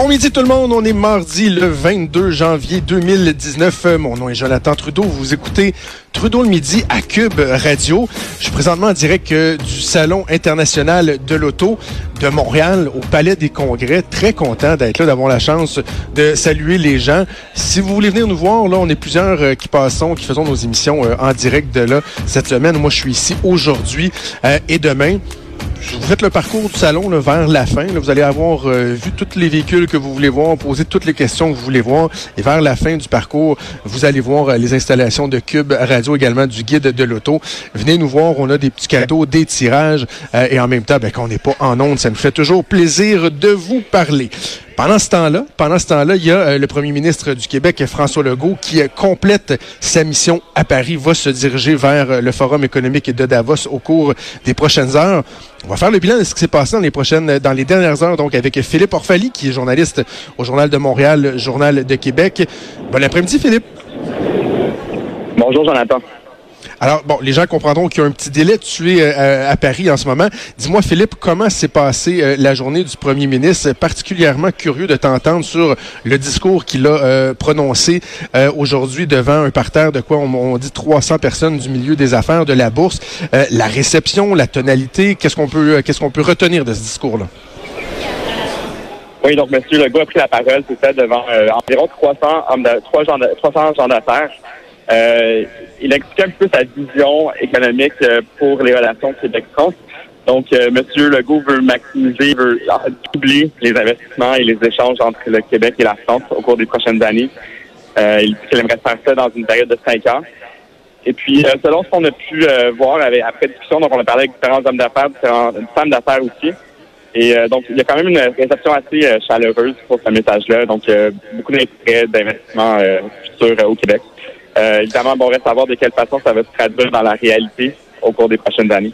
Bon midi tout le monde, on est mardi le 22 janvier 2019. Mon nom est Jonathan Trudeau, vous écoutez Trudeau le midi à Cube Radio. Je suis présentement en direct euh, du Salon international de l'auto de Montréal au Palais des Congrès. Très content d'être là, d'avoir la chance de saluer les gens. Si vous voulez venir nous voir, là, on est plusieurs euh, qui passons, qui faisons nos émissions euh, en direct de là cette semaine. Moi, je suis ici aujourd'hui et demain vous faites le parcours du salon là, vers la fin. Là, vous allez avoir euh, vu tous les véhicules que vous voulez voir, poser toutes les questions que vous voulez voir. Et vers la fin du parcours, vous allez voir euh, les installations de Cube Radio, également du guide de l'auto. Venez nous voir, on a des petits cadeaux, des tirages. Euh, et en même temps, ben, qu'on n'est pas en onde, ça nous fait toujours plaisir de vous parler. Pendant ce temps-là, pendant ce temps-là, il y a euh, le premier ministre du Québec, François Legault, qui euh, complète sa mission à Paris, va se diriger vers euh, le Forum économique de Davos au cours des prochaines heures. On va faire le bilan de ce qui s'est passé dans les prochaines, dans les dernières heures, donc avec Philippe Orfali, qui est journaliste au Journal de Montréal, Journal de Québec. Bon après-midi, Philippe. Bonjour, Jonathan. Alors, bon, les gens comprendront qu'il y a un petit délai tué euh, à Paris en ce moment. Dis-moi, Philippe, comment s'est passée euh, la journée du premier ministre? Particulièrement curieux de t'entendre sur le discours qu'il a euh, prononcé aujourd'hui devant un parterre de quoi on, dit 300 personnes du milieu des affaires, de la bourse. la réception, la tonalité, qu'est-ce qu'on peut, qu'est-ce qu'on peut retenir de ce discours-là? Oui, donc M. Legault a pris la parole, c'était devant environ 300 hommes de, 300 gens d'affaires. Euh, il explique un peu sa vision économique euh, pour les relations Québec-France. Donc, euh, M. Legault veut maximiser, veut doubler les investissements et les échanges entre le Québec et la France au cours des prochaines années. Euh, il dit qu'il aimerait faire ça dans une période de cinq ans. Et puis, euh, selon ce qu'on a pu voir avec, après discussion, donc on a parlé avec différents hommes d'affaires, différentes femmes d'affaires aussi. Et donc, il y a quand même une réception assez chaleureuse pour ce message-là. Donc, beaucoup d'intérêt d'investissement futurs au Québec. Euh, évidemment, bon, on reste à voir de quelle façon ça va se traduire dans la réalité au cours des prochaines années.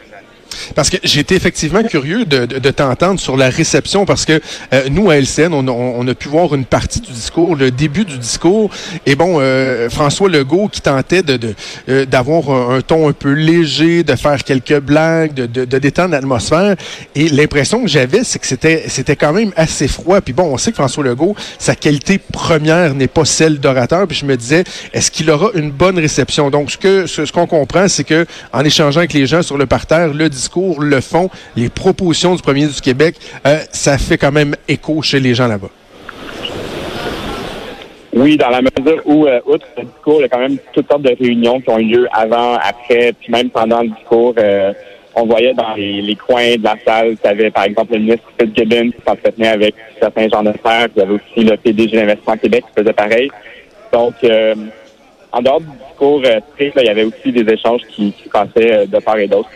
Parce que j'étais effectivement curieux de, de, de t'entendre sur la réception, parce que euh, nous, à LCN, on, on, a pu voir une partie du discours, le début du discours, et bon, euh, François Legault qui tentait de euh, d'avoir un, ton un peu léger, de faire quelques blagues, de, de, détendre l'atmosphère, et l'impression que j'avais, c'est que c'était c'était quand même assez froid. Puis bon, on sait que François Legault, sa qualité première n'est pas celle d'orateur, puis je me disais, est-ce qu'il aura une bonne réception? Donc, ce que ce qu'on comprend, c'est que en échangeant avec les gens sur le parterre, le discours le fond, les propositions du premier du Québec, euh, ça fait quand même écho chez les gens là-bas. Oui, dans la mesure où, euh, outre le discours, il y a quand même toutes sortes de réunions qui ont eu lieu avant, après, puis même pendant le discours. Euh, on voyait dans les, coins de la salle, tu avais par exemple le ministre Fitzgibbon qui s'entretenait avec certains gens d'affaires, il y avait aussi le PDG d'Investissement Québec qui faisait pareil. Donc, en dehors du discours euh, strict, il y avait aussi des échanges qui, qui passaient euh, de part et d'autre.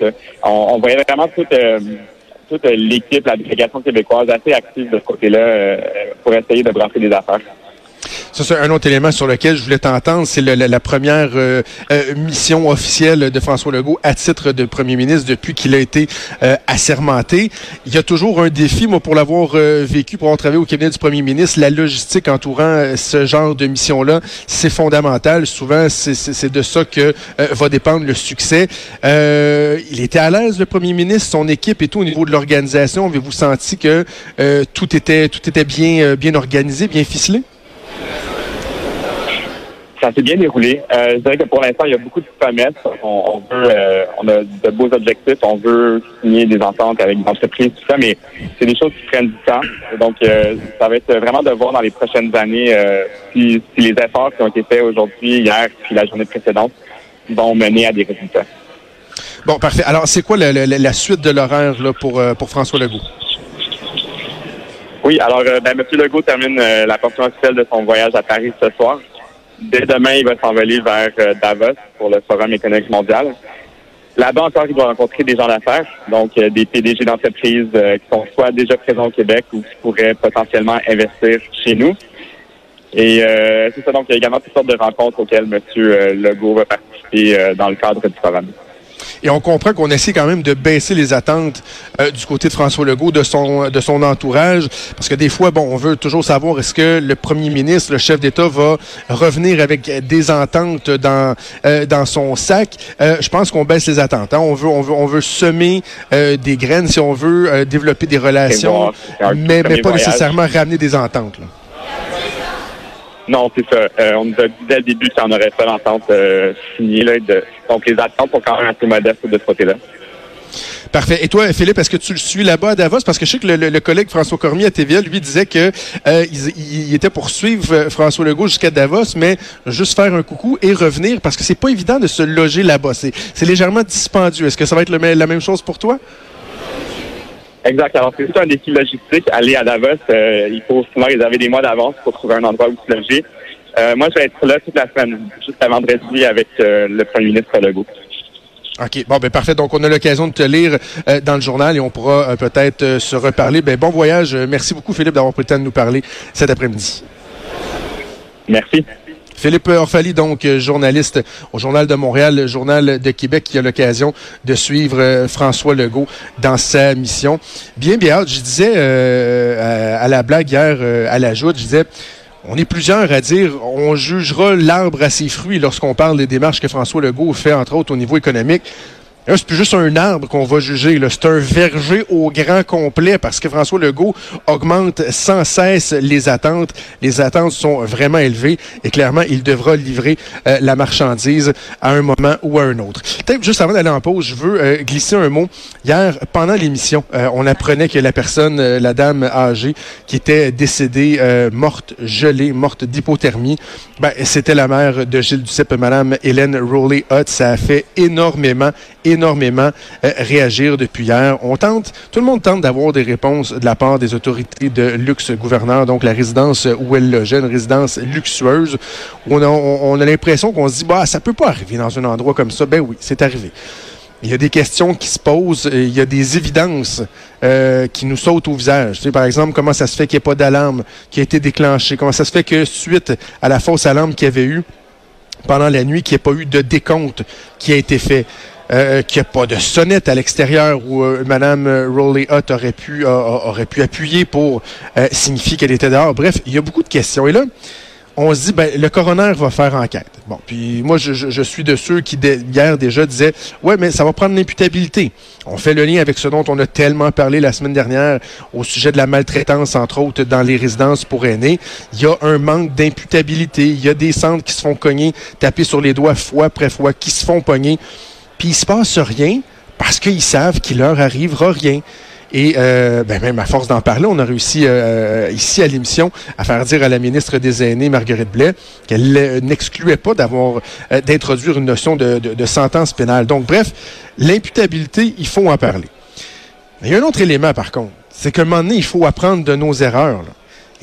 On, on, voyait vraiment toute, euh, toute l'équipe, la délégation québécoise assez active de ce côté-là pour essayer de brasser des affaires. Ça, c'est un autre élément sur lequel je voulais t'entendre. C'est la, première euh, euh, mission officielle de François Legault à titre de premier ministre depuis qu'il a été euh, assermenté. Il y a toujours un défi, moi, pour l'avoir vécu, pour avoir travaillé au cabinet du premier ministre, la logistique entourant ce genre de mission-là, c'est fondamental. Souvent, c'est de ça que va dépendre le succès. il était à l'aise, le premier ministre, son équipe et tout au niveau de l'organisation. Avez-vous senti que tout était tout était bien bien organisé, bien ficelé? Ça s'est bien déroulé. Euh, je dirais que pour l'instant, il y a beaucoup de promesses. Euh, on a de beaux objectifs. On veut signer des ententes avec des entreprises, tout ça, mais c'est des choses qui prennent du temps. Donc, euh, ça va être vraiment de voir dans les prochaines années si, les efforts qui ont été faits aujourd'hui, hier, puis la journée précédente, vont mener à des résultats. Bon, parfait. Alors, c'est quoi la, la, suite de l'horaire pour François Legault? Oui, alors, ben, M. Legault termine la portion officielle de son voyage à Paris ce soir. Dès demain, il va s'envoler vers euh, Davos pour le Forum économique mondial. Là-bas encore, il doit rencontrer des gens d'affaires, donc euh, des PDG d'entreprises euh, qui sont soit déjà présents au Québec ou qui pourraient potentiellement investir chez nous. Et c'est ça, donc il y a également toutes sortes de rencontres auxquelles M. Legault va participer dans le cadre du forum. Et on comprend qu'on essaie quand même de baisser les attentes euh, du côté de François Legault, de son, de son entourage, parce que des fois, bon, on veut toujours savoir est-ce que le premier ministre, le chef d'État, va revenir avec des ententes dans, euh, dans son sac? Euh, je pense qu'on baisse les attentes. Hein. On, veut, on, veut, on veut semer des graines, si on veut développer des relations, mais, mais pas nécessairement ramener des ententes. Là. Non, c'est ça. Euh, on nous a dit dès le début en aurait pas d'entente euh, signée. Là, donc, les attentes sont quand même assez modestes de ce côté-là. Parfait. Et toi, Philippe, est-ce que tu le suis là-bas à Davos? Parce que je sais que le, collègue François Cormier à TVA, lui, disait que euh, il, était pour suivre François Legault jusqu'à Davos, mais juste faire un coucou et revenir, parce que c'est pas évident de se loger là-bas. C'est légèrement dispendieux. Est-ce que ça va être la même chose pour toi? Exact. Alors, c'est tout un défi logistique. Aller à Davos, euh, il faut souvent réserver des mois d'avance pour trouver un endroit où se loger. Euh, moi, je vais être là toute la semaine, juste avant vendredi, avec euh, le premier ministre Legault. OK. Bon, ben parfait. Donc, on a l'occasion de te lire dans le journal et on pourra peut-être se reparler. Ben, bon voyage. Merci beaucoup, Philippe, d'avoir pris le temps de nous parler cet après-midi. Merci. Philippe Orphalie, donc euh, journaliste au Journal de Montréal, Journal de Québec, qui a l'occasion de suivre euh, François Legault dans sa mission. Bien, bien, je disais euh, à, la blague hier à la joute, je disais, on est plusieurs à dire on jugera l'arbre à ses fruits lorsqu'on parle des démarches que François Legault fait, entre autres au niveau économique c'est plus juste un arbre qu'on va juger. C'est un verger au grand complet parce que François Legault augmente sans cesse les attentes. Les attentes sont vraiment élevées et clairement, il devra livrer euh, la marchandise à un moment ou à un autre. Peut-être juste avant d'aller en pause, je veux euh, glisser un mot. Hier, pendant l'émission, euh, on apprenait que la personne, la dame âgée, qui était décédée, morte gelée, morte d'hypothermie, ben, c'était la mère de Gilles Duceppe, Madame Hélène Rowley-Hutt. Ça a fait énormément, énormément euh, réagir depuis hier. On tente, tout le monde tente d'avoir des réponses de la part des autorités de luxe gouverneur, donc la résidence où elle logeait, une résidence luxueuse, où on a, l'impression qu'on se dit, bah, ça peut pas arriver dans un endroit comme ça. Ben oui, c'est arrivé. Il y a des questions qui se posent, il y a des évidences euh, qui nous sautent au visage. Tu sais, par exemple, comment ça se fait qu'il n'y ait pas d'alarme qui a été déclenchée? Comment ça se fait que suite à la fausse alarme qu'il y avait eu pendant la nuit, qu'il n'y ait pas eu de décompte qui a été fait? Euh, qu'il n'y a pas de sonnette à l'extérieur où euh, Mme Rowley Hutt aurait pu, aurait pu appuyer pour euh, signifier qu'elle était dehors. Bref, il y a beaucoup de questions. Et là, on se dit, ben, le coroner va faire enquête. Bon, puis moi, je, je, suis de ceux qui, hier déjà, disaient, ouais, mais ça va prendre l'imputabilité. On fait le lien avec ce dont on a tellement parlé la semaine dernière au sujet de la maltraitance, entre autres, dans les résidences pour aînés. Il y a un manque d'imputabilité. Il y a des centres qui se font cogner, taper sur les doigts fois après fois, qui se font pogner puis il se passe rien parce qu'ils savent qu'il leur arrivera rien. Et euh, ben même à force d'en parler, on a réussi euh, ici à l'émission à faire dire à la ministre des Aînés, Marguerite Blais, qu'elle n'excluait pas d'avoir euh, d'introduire une notion de, de, sentence pénale. Donc, bref, l'imputabilité, il faut en parler. il y a un autre élément, par contre, c'est qu'à un moment donné, il faut apprendre de nos erreurs.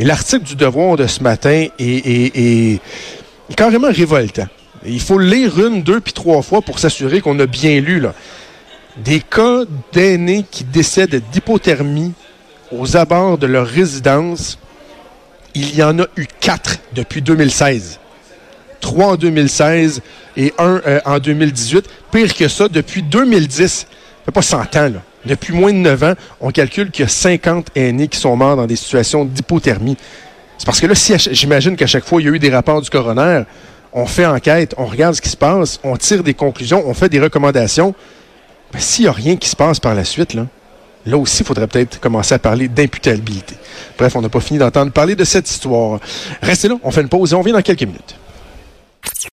Et l'article du devoir de ce matin est, est carrément révoltant. Il faut lire une, deux, puis trois fois pour s'assurer qu'on a bien lu. Des cas d'aînés qui décèdent d'hypothermie aux abords de leur résidence, il y en a eu quatre depuis 2016. Trois en 2016 et un euh, en 2018. Pire que ça, depuis 2010, ça fait pas 100 ans, là. Depuis moins de 9 ans, on calcule qu'il y a 50 aînés qui sont morts dans des situations d'hypothermie. C'est parce que là, si j'imagine qu'à chaque fois, il y a eu des rapports du coroner, on fait enquête, on regarde ce qui se passe, on tire des conclusions, on fait des recommandations. Ben, S'il n'y a rien qui se passe par la suite, là, là aussi, il faudrait peut-être commencer à parler d'imputabilité. Bref, on n'a pas fini d'entendre parler de cette histoire. Restez là, on fait une pause et on vient dans quelques minutes.